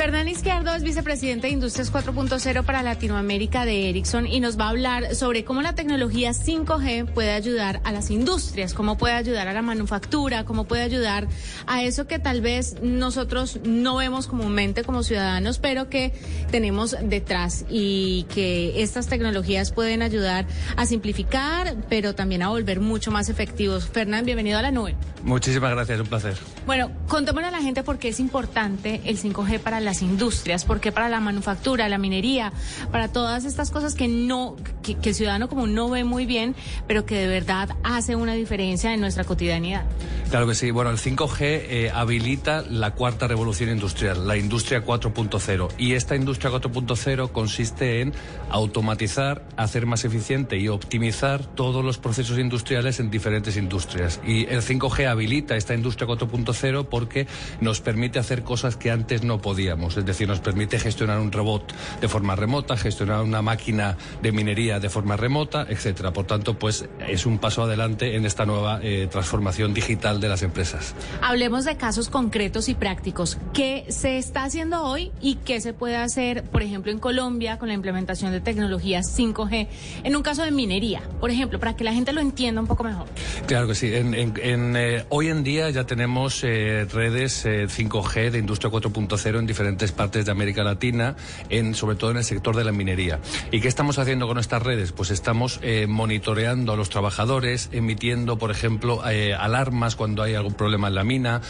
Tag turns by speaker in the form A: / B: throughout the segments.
A: Fernán Izquierdo es vicepresidente de Industrias 4.0 para Latinoamérica de Ericsson y nos va a hablar sobre cómo la tecnología 5G puede ayudar a las industrias, cómo puede ayudar a la manufactura, cómo puede ayudar a eso que tal vez nosotros no vemos comúnmente como ciudadanos, pero que tenemos detrás y que estas tecnologías pueden ayudar a simplificar, pero también a volver mucho más efectivos. Fernán, bienvenido a la nube.
B: Muchísimas gracias, un placer.
A: Bueno, contémosle a la gente por qué es importante el 5G para las industrias, por qué para la manufactura, la minería, para todas estas cosas que no, que, el ciudadano común no ve muy bien, pero que de verdad hace una diferencia en nuestra cotidianidad.
B: Claro que sí. Bueno, el 5G eh, habilita la cuarta revolución industrial, la industria 4.0. Y esta industria 4.0 consiste en automatizar, hacer más eficiente y optimizar todos los procesos industriales en diferentes industrias. Y el 5G habilita esta industria 4.0 porque nos permite hacer cosas que antes no podíamos. Es decir, nos permite gestionar un robot de forma remota, gestionar una máquina de minería de forma remota, etcétera. Por tanto, pues es un paso adelante en esta nueva eh, transformación digital de las empresas.
A: Hablemos de casos concretos y prácticos. ¿Qué se está haciendo hoy y qué se puede hacer, por ejemplo, en Colombia con la implementación de tecnologías 5G en un caso de minería, por ejemplo, para que la gente lo entienda un poco mejor?
B: Claro que sí. En, eh, hoy en día ya tenemos eh, redes 5G eh, de industria 4.0 en diferentes partes de América Latina, en, sobre todo en el sector de la minería. ¿Y qué estamos haciendo con estas redes? Pues estamos monitoreando a los trabajadores, emitiendo, por ejemplo, alarmas cuando hay algún problema en la mina,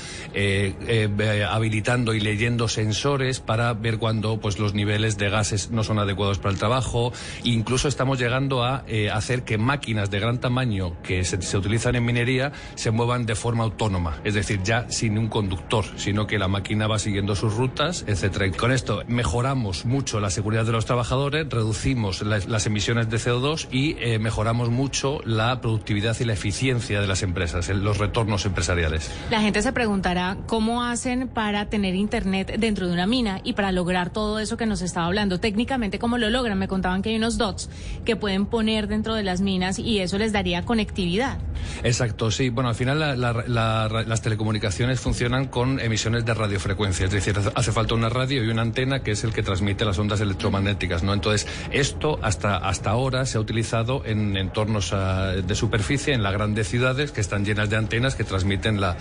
B: habilitando y leyendo sensores para ver cuando pues, los niveles de gases no son adecuados para el trabajo. Incluso estamos llegando a hacer que máquinas de gran tamaño que se, se utilizan en minería se muevan de forma autónoma, es decir, ya sin un conductor, sino que la máquina va siguiendo sus rutas, etcétera. Con esto mejoramos mucho la seguridad de los trabajadores, reducimos las, emisiones de CO2 y eh, mejoramos mucho la productividad y la eficiencia de las empresas, los retornos empresariales.
A: La gente se preguntará cómo hacen para tener internet dentro de una mina y para lograr todo eso que nos estaba hablando. Técnicamente, ¿cómo lo logran? Me contaban que hay unos dots que pueden poner dentro de las minas y eso les daría conectividad.
B: Exacto, sí. Bueno, al final las telecomunicaciones funcionan con emisiones de radiofrecuencia, es decir, hace falta una radio y una antena que es el que transmite las ondas electromagnéticas, ¿no? Entonces, esto hasta, hasta ahora se ha utilizado en entornos ah, de superficie, en las grandes ciudades, que están llenas de antenas que transmiten la,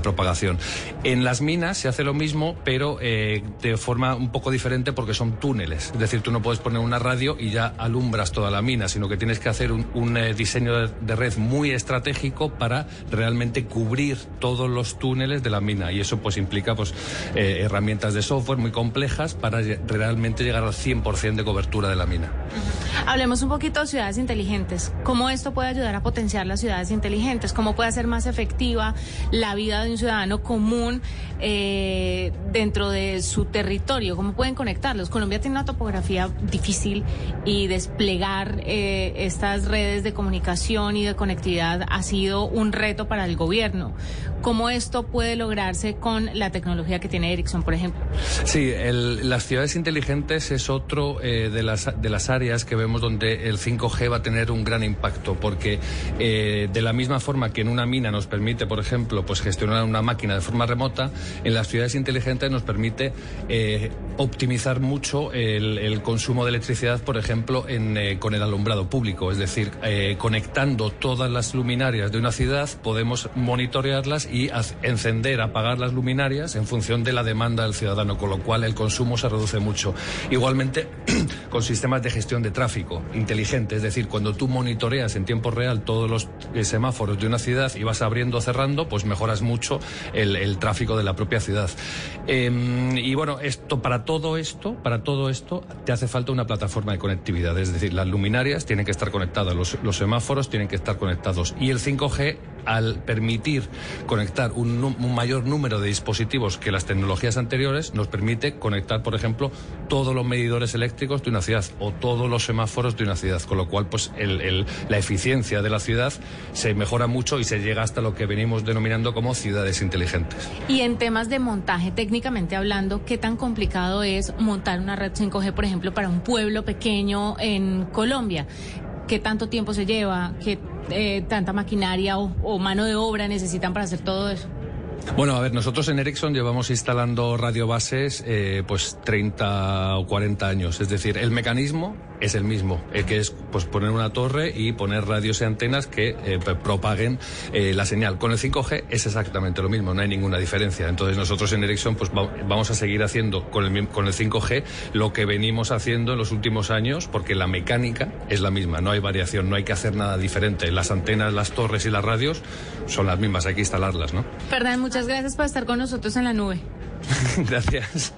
B: propagación. En las minas se hace lo mismo, pero eh, de forma un poco diferente porque son túneles. Es decir, tú no puedes poner una radio y ya alumbras toda la mina, sino que tienes que hacer un, eh, diseño de red muy estratégico para realmente cubrir todos los túneles de la mina y eso pues implica pues eh, herramientas de software muy complejas para realmente llegar al 100% de cobertura de la mina.
A: Hablemos un poquito de ciudades inteligentes. ¿Cómo esto puede ayudar a potenciar las ciudades inteligentes? ¿Cómo puede hacer más efectiva la vida de un ciudadano común eh, dentro de su territorio? ¿Cómo pueden conectarlos? Colombia tiene una topografía difícil y desplegar eh, estas redes de comunicación y de conectividad ha sido un reto para el gobierno. ¿Cómo esto puede lograrse con la tecnología que tiene Ericsson, por ejemplo?
B: Sí, las ciudades inteligentes es otro eh, de, las, de las áreas que vemos donde el 5G va a tener un gran impacto, porque eh, de la misma forma que en una mina nos permite, por ejemplo, pues gestionar una máquina de forma remota, en las ciudades inteligentes nos permite eh, optimizar mucho el, consumo de electricidad, por ejemplo, con el alumbrado público, es decir, conectando todas las luminarias de una ciudad, podemos monitorearlas y encender, apagar las luminarias en función de la demanda del ciudadano, con lo cual el consumo se reduce mucho. Igualmente, con sistemas de gestión de tráfico inteligente, es decir, cuando tú monitoreas en tiempo real todos los eh, semáforos de una ciudad y vas abriendo o cerrando, pues mejoras mucho el, tráfico de la propia ciudad. Em, y bueno, esto, para todo esto, para todo esto, te hace falta una plataforma de conectividad, es decir, las luminarias tienen que estar conectadas, los, los semáforos tienen que estar conectados. Y el 5G al permitir conectar un, mayor número de dispositivos que las tecnologías anteriores, nos permite conectar, por ejemplo, todos los medidores eléctricos de una ciudad o todos los semáforos de una ciudad, con lo cual, pues, la eficiencia de la ciudad se mejora mucho y se llega hasta lo que venimos denominando como ciudades inteligentes.
A: Y en temas de montaje, técnicamente hablando, ¿qué tan complicado es montar una red 5G, por ejemplo, para un pueblo pequeño en Colombia? ¿Qué tanto tiempo se lleva? ¿Qué eh, tanta maquinaria o, mano de obra necesitan para hacer todo eso?
B: Bueno, a ver, nosotros en Ericsson llevamos instalando radiobases eh, pues 30 o 40 años. Es decir, el mecanismo es el mismo, eh, que es pues poner una torre y poner radios y antenas que eh, propaguen eh, la señal. Con el 5G es exactamente lo mismo, no hay ninguna diferencia. Entonces nosotros en Ericsson pues vamos a seguir haciendo con el, con el 5G lo que venimos haciendo en los últimos años, porque la mecánica es la misma, no hay variación, no hay que hacer nada diferente. Las antenas, las torres y las radios son las mismas, hay que instalarlas, ¿no?
A: Fernán, muchas gracias por estar con nosotros en la nube.
B: gracias.